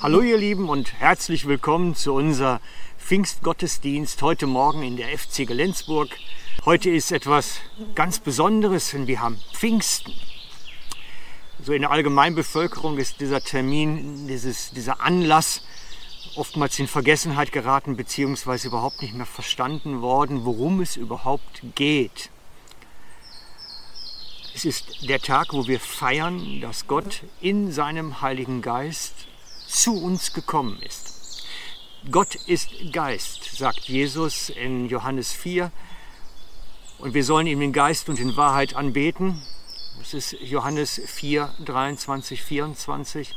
Hallo ihr Lieben und herzlich willkommen zu unser Pfingstgottesdienst heute Morgen in der FC Gelenzburg. Heute ist etwas ganz Besonderes, denn wir haben Pfingsten. So in der Allgemeinbevölkerung ist dieser Termin, dieses, dieser Anlass oftmals in Vergessenheit geraten beziehungsweise überhaupt nicht mehr verstanden worden, worum es überhaupt geht. Es ist der Tag, wo wir feiern, dass Gott in seinem Heiligen Geist zu uns gekommen ist. Gott ist Geist, sagt Jesus in Johannes 4. Und wir sollen ihm den Geist und in Wahrheit anbeten. Das ist Johannes 4, 23, 24.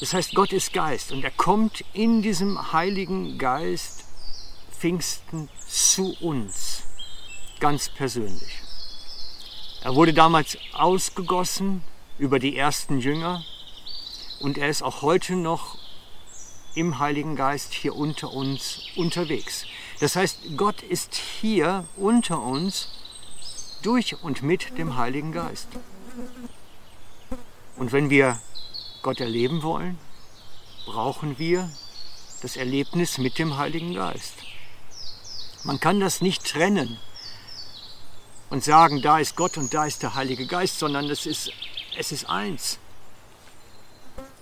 Das heißt, Gott ist Geist und er kommt in diesem Heiligen Geist Pfingsten zu uns, ganz persönlich. Er wurde damals ausgegossen über die ersten Jünger und er ist auch heute noch im Heiligen Geist hier unter uns unterwegs. Das heißt, Gott ist hier unter uns durch und mit dem Heiligen Geist. Und wenn wir Gott erleben wollen, brauchen wir das Erlebnis mit dem Heiligen Geist. Man kann das nicht trennen und sagen, da ist Gott und da ist der Heilige Geist, sondern es ist, es ist eins.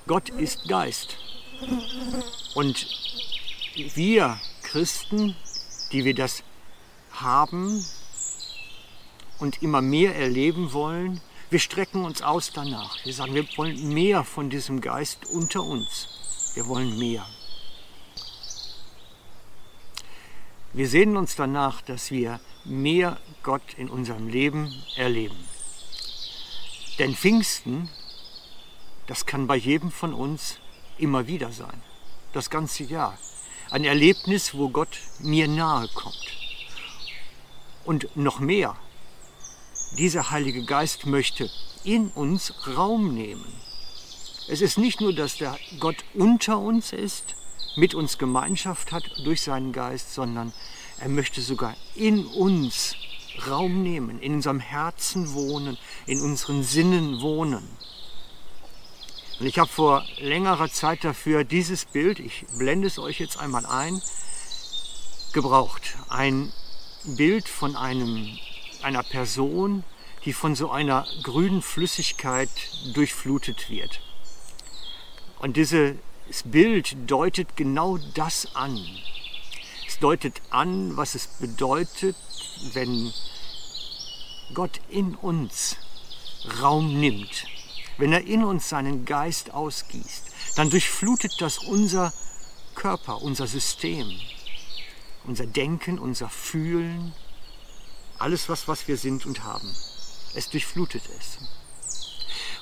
Gott ist Geist. Und wir Christen, die wir das haben und immer mehr erleben wollen, wir strecken uns aus danach. Wir sagen, wir wollen mehr von diesem Geist unter uns. Wir wollen mehr. Wir sehnen uns danach, dass wir mehr Gott in unserem Leben erleben. Denn Pfingsten, das kann bei jedem von uns immer wieder sein. Das ganze Jahr. Ein Erlebnis, wo Gott mir nahe kommt. Und noch mehr, dieser Heilige Geist möchte in uns Raum nehmen. Es ist nicht nur, dass der Gott unter uns ist, mit uns Gemeinschaft hat durch seinen Geist, sondern er möchte sogar in uns Raum nehmen, in unserem Herzen wohnen, in unseren Sinnen wohnen. Und ich habe vor längerer Zeit dafür dieses Bild, ich blende es euch jetzt einmal ein, gebraucht. Ein Bild von einem, einer Person, die von so einer grünen Flüssigkeit durchflutet wird. Und dieses Bild deutet genau das an deutet an, was es bedeutet, wenn Gott in uns Raum nimmt, wenn er in uns seinen Geist ausgießt, dann durchflutet das unser Körper, unser System, unser Denken, unser Fühlen, alles, was, was wir sind und haben. Es durchflutet es.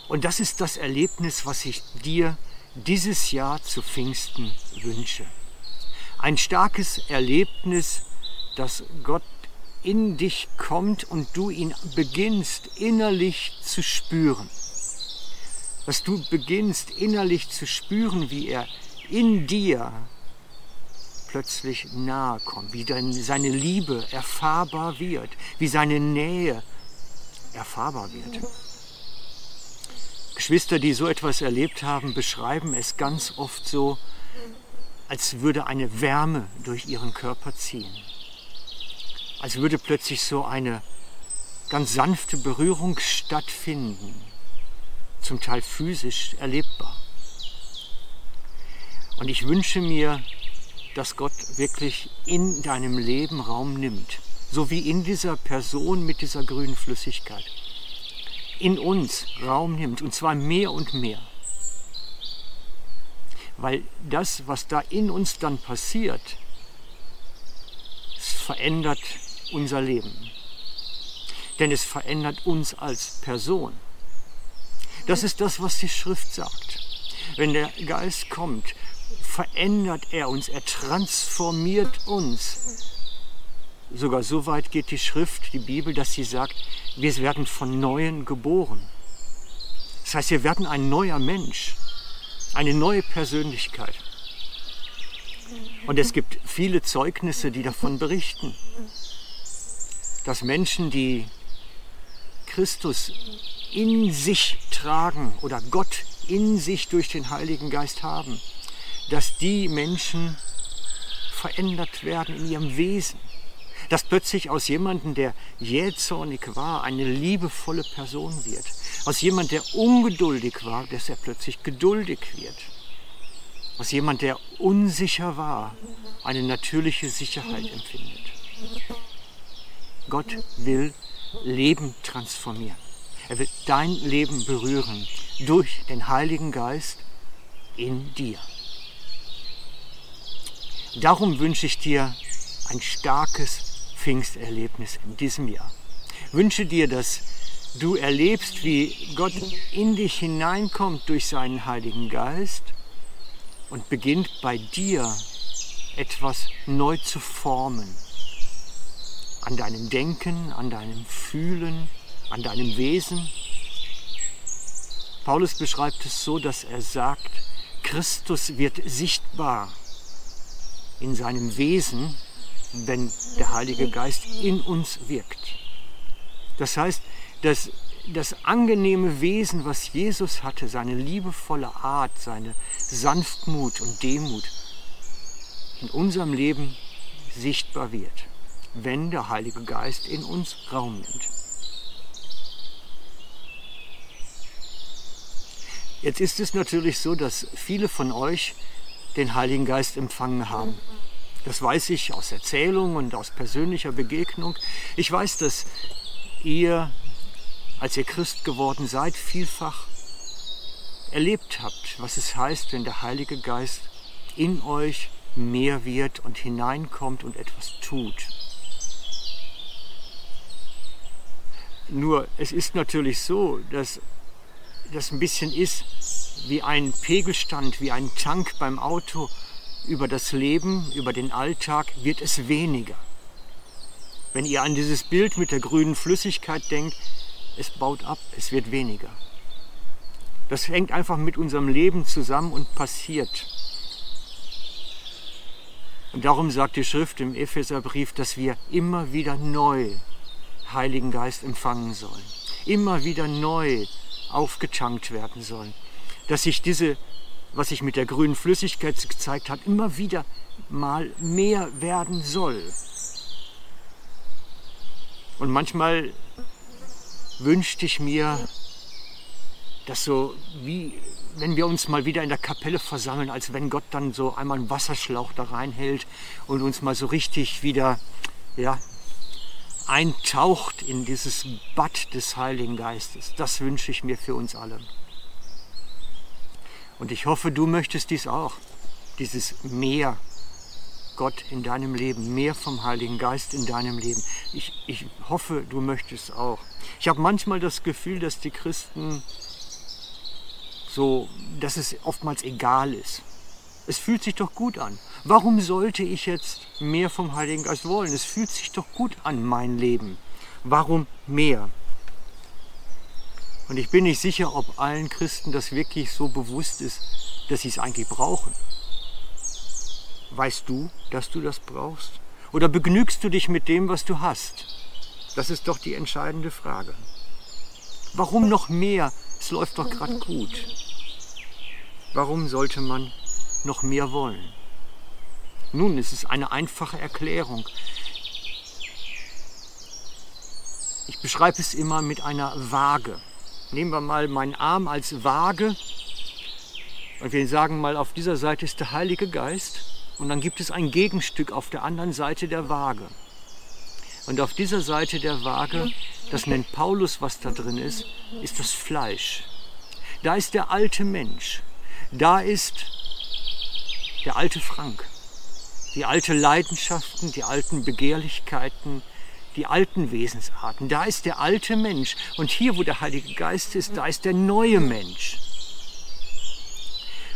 Und das ist das Erlebnis, was ich dir dieses Jahr zu Pfingsten wünsche ein starkes Erlebnis, dass Gott in dich kommt und du ihn beginnst innerlich zu spüren. Dass du beginnst innerlich zu spüren, wie er in dir plötzlich nahe kommt, wie seine Liebe erfahrbar wird, wie seine Nähe erfahrbar wird. Geschwister, die so etwas erlebt haben, beschreiben es ganz oft so, als würde eine Wärme durch ihren Körper ziehen. Als würde plötzlich so eine ganz sanfte Berührung stattfinden, zum Teil physisch erlebbar. Und ich wünsche mir, dass Gott wirklich in deinem Leben Raum nimmt, so wie in dieser Person mit dieser grünen Flüssigkeit. In uns Raum nimmt, und zwar mehr und mehr. Weil das, was da in uns dann passiert, verändert unser Leben. Denn es verändert uns als Person. Das ist das, was die Schrift sagt. Wenn der Geist kommt, verändert er uns, er transformiert uns. Sogar so weit geht die Schrift, die Bibel, dass sie sagt, wir werden von Neuen geboren. Das heißt, wir werden ein neuer Mensch eine neue Persönlichkeit. Und es gibt viele Zeugnisse, die davon berichten, dass Menschen, die Christus in sich tragen oder Gott in sich durch den Heiligen Geist haben, dass die Menschen verändert werden in ihrem Wesen. Dass plötzlich aus jemandem, der jähzornig war, eine liebevolle Person wird. Aus jemandem, der ungeduldig war, dass er plötzlich geduldig wird. Aus jemandem, der unsicher war, eine natürliche Sicherheit empfindet. Gott will Leben transformieren. Er will dein Leben berühren durch den Heiligen Geist in dir. Darum wünsche ich dir ein starkes Pfingsterlebnis in diesem Jahr. Wünsche dir, dass du erlebst, wie Gott in dich hineinkommt durch seinen Heiligen Geist und beginnt bei dir etwas neu zu formen. An deinem Denken, an deinem Fühlen, an deinem Wesen. Paulus beschreibt es so, dass er sagt, Christus wird sichtbar in seinem Wesen, wenn der Heilige Geist in uns wirkt. Das heißt, dass das angenehme Wesen, was Jesus hatte, seine liebevolle Art, seine Sanftmut und Demut, in unserem Leben sichtbar wird, wenn der Heilige Geist in uns Raum nimmt. Jetzt ist es natürlich so, dass viele von euch den Heiligen Geist empfangen haben. Das weiß ich aus Erzählung und aus persönlicher Begegnung. Ich weiß, dass ihr, als ihr Christ geworden seid, vielfach erlebt habt, was es heißt, wenn der Heilige Geist in euch mehr wird und hineinkommt und etwas tut. Nur es ist natürlich so, dass das ein bisschen ist wie ein Pegelstand, wie ein Tank beim Auto. Über das Leben, über den Alltag wird es weniger. Wenn ihr an dieses Bild mit der grünen Flüssigkeit denkt, es baut ab, es wird weniger. Das hängt einfach mit unserem Leben zusammen und passiert. Und darum sagt die Schrift im Epheserbrief, dass wir immer wieder neu Heiligen Geist empfangen sollen. Immer wieder neu aufgetankt werden sollen. Dass sich diese, was sich mit der grünen Flüssigkeit gezeigt hat, immer wieder mal mehr werden soll. Und manchmal wünschte ich mir, dass so wie wenn wir uns mal wieder in der Kapelle versammeln, als wenn Gott dann so einmal einen Wasserschlauch da reinhält und uns mal so richtig wieder ja, eintaucht in dieses Bad des Heiligen Geistes. Das wünsche ich mir für uns alle. Und ich hoffe, du möchtest dies auch, dieses Meer Gott in deinem Leben, mehr vom Heiligen Geist in deinem Leben. Ich, ich hoffe, du möchtest auch. Ich habe manchmal das Gefühl, dass die Christen so, dass es oftmals egal ist. Es fühlt sich doch gut an. Warum sollte ich jetzt mehr vom Heiligen Geist wollen? Es fühlt sich doch gut an, mein Leben. Warum mehr? Und ich bin nicht sicher, ob allen Christen das wirklich so bewusst ist, dass sie es eigentlich brauchen. Weißt du, dass du das brauchst? Oder begnügst du dich mit dem, was du hast? Das ist doch die entscheidende Frage. Warum noch mehr? Es läuft doch gerade gut. Warum sollte man noch mehr wollen? Nun, es ist eine einfache Erklärung. Ich beschreibe es immer mit einer Waage. Nehmen wir mal meinen Arm als Waage und wir sagen mal, auf dieser Seite ist der Heilige Geist und dann gibt es ein Gegenstück auf der anderen Seite der Waage. Und auf dieser Seite der Waage, das nennt Paulus, was da drin ist, ist das Fleisch. Da ist der alte Mensch. Da ist der alte Frank. Die alten Leidenschaften, die alten Begehrlichkeiten, die alten Wesensarten. Da ist der alte Mensch. Und hier, wo der Heilige Geist ist, da ist der neue Mensch.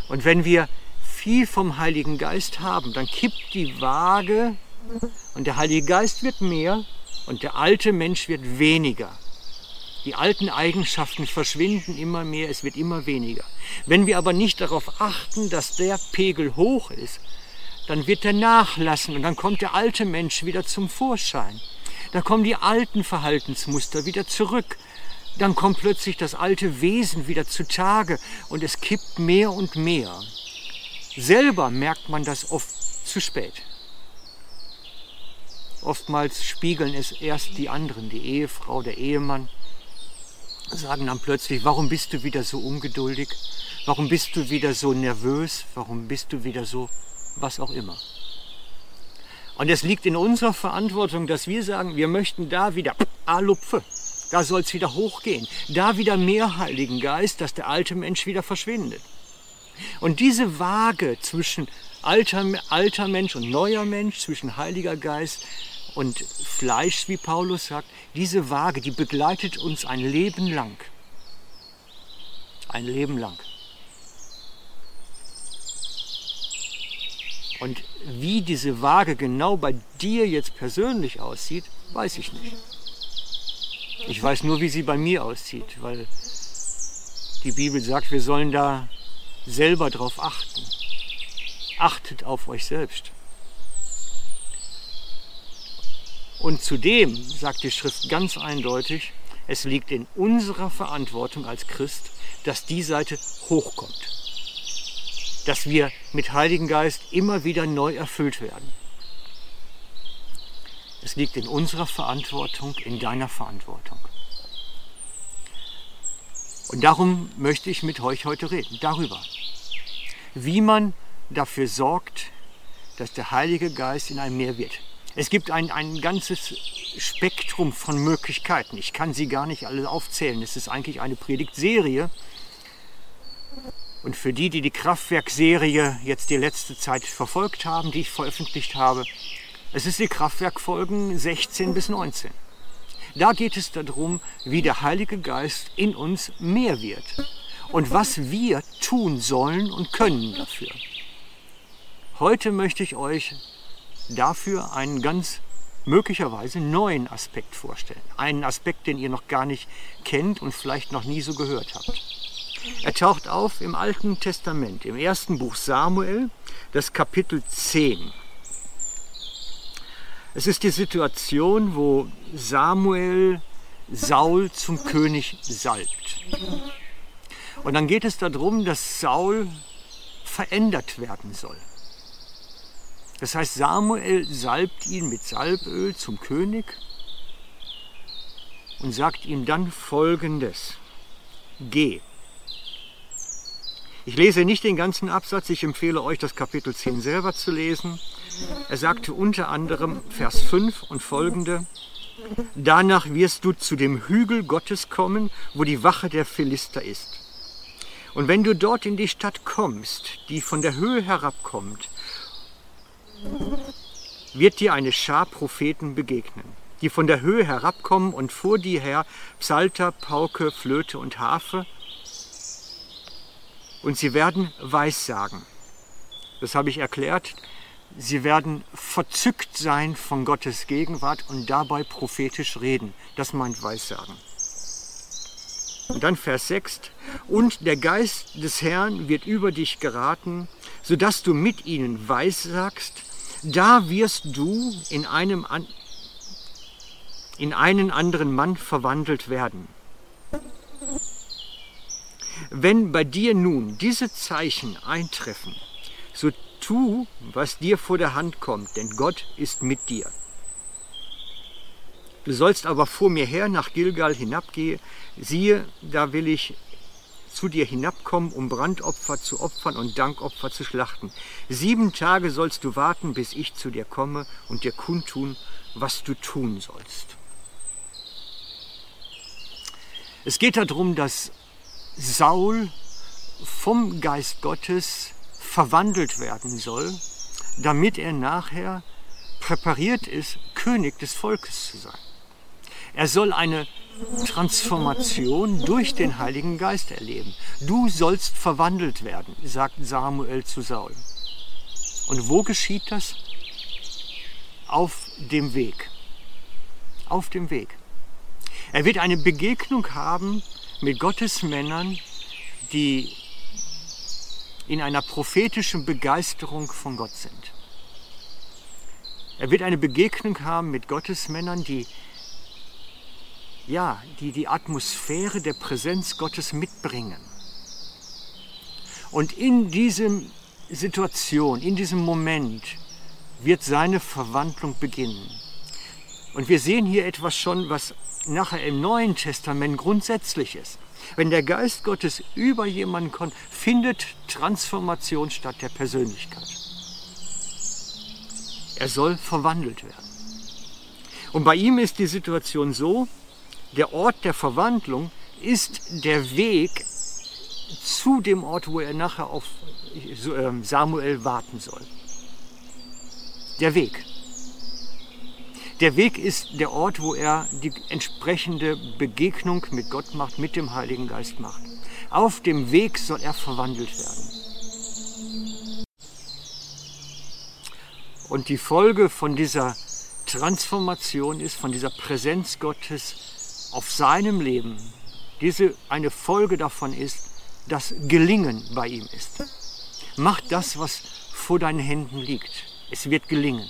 Und wenn wir viel vom Heiligen Geist haben, dann kippt die Waage und der Heilige Geist wird mehr und der alte Mensch wird weniger. Die alten Eigenschaften verschwinden immer mehr, es wird immer weniger. Wenn wir aber nicht darauf achten, dass der Pegel hoch ist, dann wird er nachlassen und dann kommt der alte Mensch wieder zum Vorschein. Da kommen die alten Verhaltensmuster wieder zurück. dann kommt plötzlich das alte Wesen wieder zutage und es kippt mehr und mehr. Selber merkt man das oft zu spät. Oftmals spiegeln es erst die anderen, die Ehefrau, der Ehemann, sagen dann plötzlich, warum bist du wieder so ungeduldig? Warum bist du wieder so nervös? Warum bist du wieder so, was auch immer? Und es liegt in unserer Verantwortung, dass wir sagen, wir möchten da wieder Alupfe, da soll es wieder hochgehen, da wieder mehr Heiligen Geist, dass der alte Mensch wieder verschwindet. Und diese Waage zwischen alter, alter Mensch und neuer Mensch, zwischen Heiliger Geist und Fleisch, wie Paulus sagt, diese Waage, die begleitet uns ein Leben lang. Ein Leben lang. Und wie diese Waage genau bei dir jetzt persönlich aussieht, weiß ich nicht. Ich weiß nur, wie sie bei mir aussieht, weil die Bibel sagt, wir sollen da selber drauf achten. Achtet auf euch selbst. Und zudem sagt die Schrift ganz eindeutig, es liegt in unserer Verantwortung als Christ, dass die Seite hochkommt. Dass wir mit Heiligen Geist immer wieder neu erfüllt werden. Es liegt in unserer Verantwortung, in deiner Verantwortung. Und darum möchte ich mit euch heute reden, darüber, wie man dafür sorgt, dass der Heilige Geist in einem mehr wird. Es gibt ein, ein ganzes Spektrum von Möglichkeiten. Ich kann sie gar nicht alle aufzählen. Es ist eigentlich eine Predigtserie. Und für die, die die Kraftwerkserie jetzt die letzte Zeit verfolgt haben, die ich veröffentlicht habe, es ist die Kraftwerkfolgen 16 bis 19. Da geht es darum, wie der Heilige Geist in uns mehr wird und was wir tun sollen und können dafür. Heute möchte ich euch dafür einen ganz möglicherweise neuen Aspekt vorstellen. Einen Aspekt, den ihr noch gar nicht kennt und vielleicht noch nie so gehört habt. Er taucht auf im Alten Testament, im ersten Buch Samuel, das Kapitel 10. Es ist die Situation, wo Samuel Saul zum König salbt. Und dann geht es darum, dass Saul verändert werden soll. Das heißt, Samuel salbt ihn mit Salböl zum König und sagt ihm dann Folgendes. Geh. Ich lese nicht den ganzen Absatz, ich empfehle euch das Kapitel 10 selber zu lesen. Er sagte unter anderem Vers 5 und folgende, Danach wirst du zu dem Hügel Gottes kommen, wo die Wache der Philister ist. Und wenn du dort in die Stadt kommst, die von der Höhe herabkommt, wird dir eine Schar Propheten begegnen, die von der Höhe herabkommen und vor dir her Psalter, Pauke, Flöte und Harfe. Und sie werden Weissagen. Das habe ich erklärt. Sie werden verzückt sein von Gottes Gegenwart und dabei prophetisch reden. Das meint Weissagen. Und dann Vers 6. Und der Geist des Herrn wird über dich geraten, sodass du mit ihnen weissagst da wirst du in, einem, in einen anderen Mann verwandelt werden. Wenn bei dir nun diese Zeichen eintreffen, so tu, was dir vor der Hand kommt, denn Gott ist mit dir. Du sollst aber vor mir her nach Gilgal hinabgehen, siehe, da will ich zu dir hinabkommen, um Brandopfer zu opfern und Dankopfer zu schlachten. Sieben Tage sollst du warten, bis ich zu dir komme und dir kundtun, was du tun sollst. Es geht darum, dass Saul vom Geist Gottes verwandelt werden soll, damit er nachher präpariert ist, König des Volkes zu sein. Er soll eine Transformation durch den Heiligen Geist erleben. Du sollst verwandelt werden, sagt Samuel zu Saul. Und wo geschieht das? Auf dem Weg. Auf dem Weg. Er wird eine Begegnung haben mit Gottes Männern, die in einer prophetischen Begeisterung von Gott sind. Er wird eine Begegnung haben mit Gottes Männern, die ja, die die Atmosphäre der Präsenz Gottes mitbringen. Und in diesem Situation, in diesem Moment wird seine Verwandlung beginnen. Und wir sehen hier etwas schon, was nachher im Neuen Testament grundsätzlich ist. Wenn der Geist Gottes über jemanden kommt, findet Transformation statt der Persönlichkeit. Er soll verwandelt werden. Und bei ihm ist die Situation so, der Ort der Verwandlung ist der Weg zu dem Ort, wo er nachher auf ähm, Samuel warten soll. Der Weg. Der Weg ist der Ort, wo er die entsprechende Begegnung mit Gott macht, mit dem Heiligen Geist macht. Auf dem Weg soll er verwandelt werden. Und die Folge von dieser Transformation ist, von dieser Präsenz Gottes auf seinem Leben, diese eine Folge davon ist, dass Gelingen bei ihm ist. Mach das, was vor deinen Händen liegt. Es wird gelingen.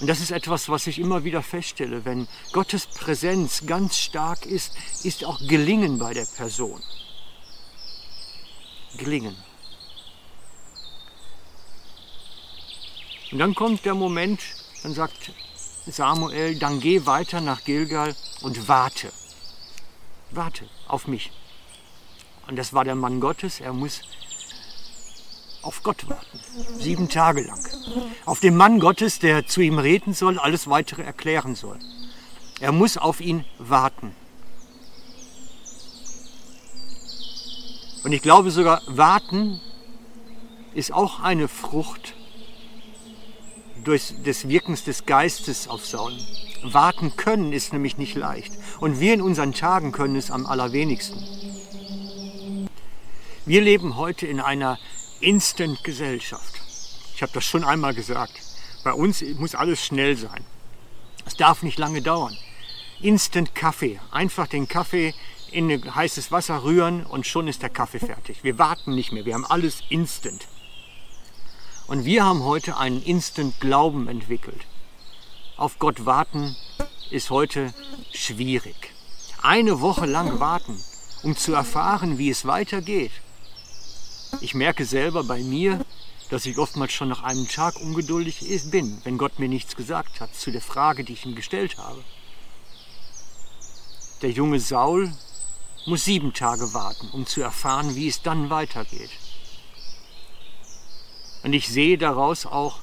Und das ist etwas, was ich immer wieder feststelle. Wenn Gottes Präsenz ganz stark ist, ist auch Gelingen bei der Person. Gelingen. Und dann kommt der Moment, dann sagt Samuel, dann geh weiter nach Gilgal und warte. Warte auf mich. Und das war der Mann Gottes, er muss auf Gott warten. Sieben Tage lang. Auf den Mann Gottes, der zu ihm reden soll, alles weitere erklären soll. Er muss auf ihn warten. Und ich glaube sogar, warten ist auch eine Frucht durch des Wirkens des Geistes auf Saul. Warten können ist nämlich nicht leicht. Und wir in unseren Tagen können es am allerwenigsten. Wir leben heute in einer Instant-Gesellschaft. Ich habe das schon einmal gesagt. Bei uns muss alles schnell sein. Es darf nicht lange dauern. Instant Kaffee. Einfach den Kaffee in heißes Wasser rühren und schon ist der Kaffee fertig. Wir warten nicht mehr. Wir haben alles instant. Und wir haben heute einen Instant Glauben entwickelt. Auf Gott warten ist heute schwierig. Eine Woche lang warten, um zu erfahren, wie es weitergeht, ich merke selber bei mir, dass ich oftmals schon nach einem Tag ungeduldig bin, wenn Gott mir nichts gesagt hat zu der Frage, die ich ihm gestellt habe. Der junge Saul muss sieben Tage warten, um zu erfahren, wie es dann weitergeht. Und ich sehe daraus auch,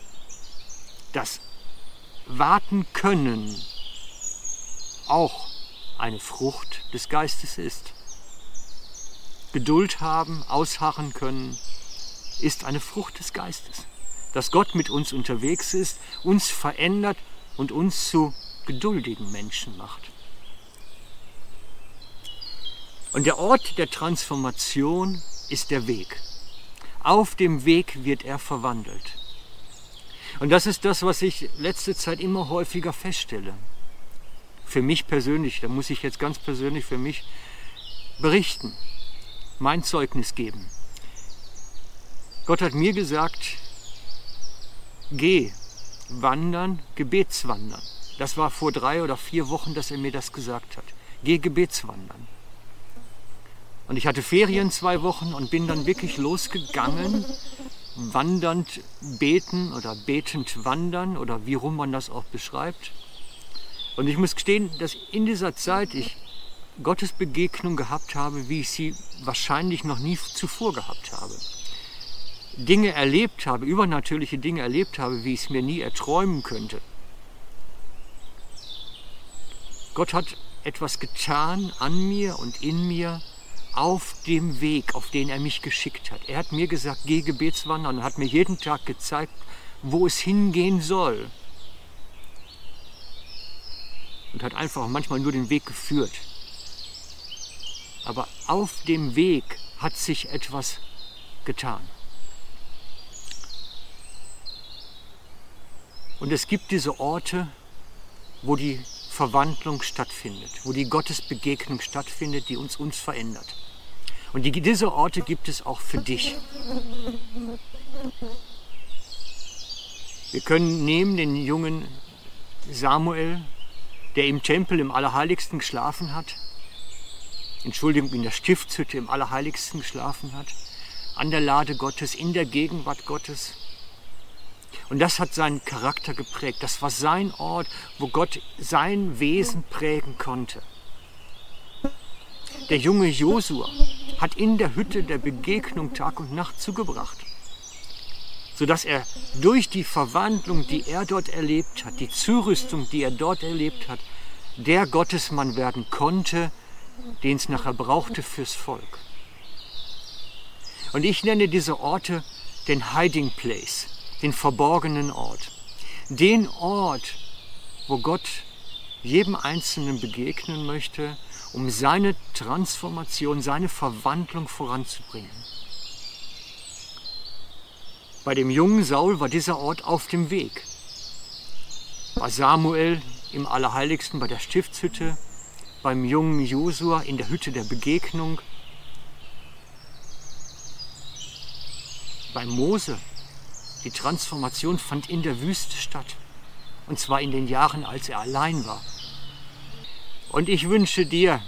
dass Warten können auch eine Frucht des Geistes ist. Geduld haben, ausharren können, ist eine Frucht des Geistes. Dass Gott mit uns unterwegs ist, uns verändert und uns zu geduldigen Menschen macht. Und der Ort der Transformation ist der Weg. Auf dem Weg wird er verwandelt. Und das ist das, was ich letzte Zeit immer häufiger feststelle. Für mich persönlich, da muss ich jetzt ganz persönlich für mich berichten mein Zeugnis geben. Gott hat mir gesagt, geh wandern, Gebetswandern. Das war vor drei oder vier Wochen, dass er mir das gesagt hat. Geh Gebetswandern. Und ich hatte Ferien zwei Wochen und bin dann wirklich losgegangen, wandernd beten oder betend wandern oder wie rum man das auch beschreibt. Und ich muss gestehen, dass in dieser Zeit ich Gottesbegegnung gehabt habe, wie ich sie wahrscheinlich noch nie zuvor gehabt habe. Dinge erlebt habe, übernatürliche Dinge erlebt habe, wie ich es mir nie erträumen könnte. Gott hat etwas getan an mir und in mir auf dem Weg, auf den er mich geschickt hat. Er hat mir gesagt, geh Gebetswandern hat mir jeden Tag gezeigt, wo es hingehen soll. Und hat einfach manchmal nur den Weg geführt. Aber auf dem Weg hat sich etwas getan. Und es gibt diese Orte, wo die Verwandlung stattfindet, wo die Gottesbegegnung stattfindet, die uns, uns verändert. Und die, diese Orte gibt es auch für dich. Wir können nehmen den jungen Samuel, der im Tempel im Allerheiligsten geschlafen hat, Entschuldigung, in der Stiftshütte im Allerheiligsten geschlafen hat, an der Lade Gottes, in der Gegenwart Gottes. Und das hat seinen Charakter geprägt. Das war sein Ort, wo Gott sein Wesen prägen konnte. Der junge Josua hat in der Hütte der Begegnung Tag und Nacht zugebracht, sodass er durch die Verwandlung, die er dort erlebt hat, die Zurüstung, die er dort erlebt hat, der Gottesmann werden konnte, den es nachher brauchte fürs Volk. Und ich nenne diese Orte den Hiding Place, den verborgenen Ort. Den Ort, wo Gott jedem Einzelnen begegnen möchte, um seine Transformation, seine Verwandlung voranzubringen. Bei dem jungen Saul war dieser Ort auf dem Weg. Bei Samuel im Allerheiligsten, bei der Stiftshütte, beim jungen Josua in der Hütte der Begegnung, bei Mose. Die Transformation fand in der Wüste statt. Und zwar in den Jahren, als er allein war. Und ich wünsche dir,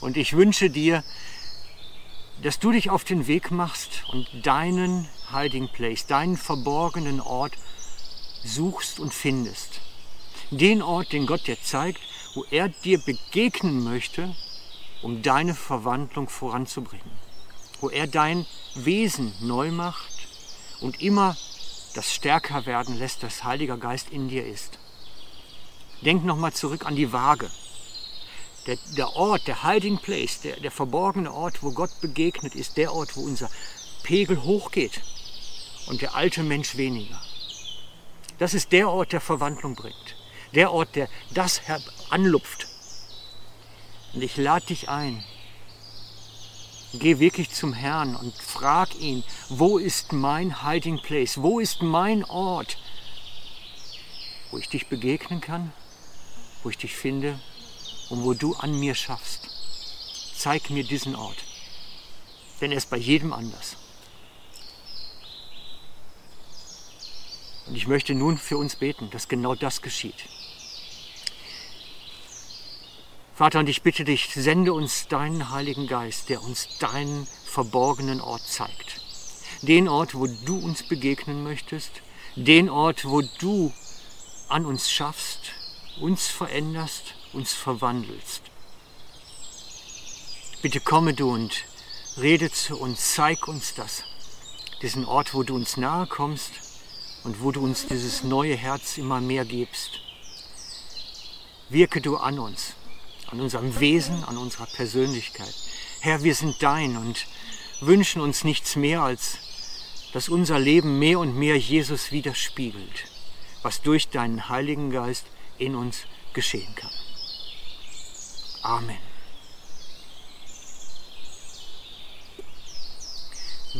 und ich wünsche dir, dass du dich auf den Weg machst und deinen Hiding Place, deinen verborgenen Ort suchst und findest. Den Ort, den Gott dir zeigt, wo er dir begegnen möchte, um deine Verwandlung voranzubringen. Wo er dein Wesen neu macht und immer das stärker werden lässt, das Heiliger Geist in dir ist. Denk nochmal zurück an die Waage. Der, der, Ort, der Hiding Place, der, der verborgene Ort, wo Gott begegnet, ist der Ort, wo unser Pegel hochgeht und der alte Mensch weniger. Das ist der Ort, der Verwandlung bringt. Der Ort, der das anlupft. Und ich lade dich ein. Geh wirklich zum Herrn und frag ihn, wo ist mein Hiding Place? Wo ist mein Ort, wo ich dich begegnen kann, wo ich dich finde und wo du an mir schaffst? Zeig mir diesen Ort, denn er ist bei jedem anders. Und ich möchte nun für uns beten, dass genau das geschieht. Vater, und ich bitte dich, sende uns deinen Heiligen Geist, der uns deinen verborgenen Ort zeigt. Den Ort, wo du uns begegnen möchtest, den Ort, wo du an uns schaffst, uns veränderst, uns verwandelst. Bitte komme du und rede zu uns, zeig uns das, diesen Ort, wo du uns nahe kommst und wo du uns dieses neue Herz immer mehr gibst. Wirke du an uns an unserem Wesen, an unserer Persönlichkeit. Herr, wir sind dein und wünschen uns nichts mehr, als dass unser Leben mehr und mehr Jesus widerspiegelt, was durch deinen Heiligen Geist in uns geschehen kann. Amen.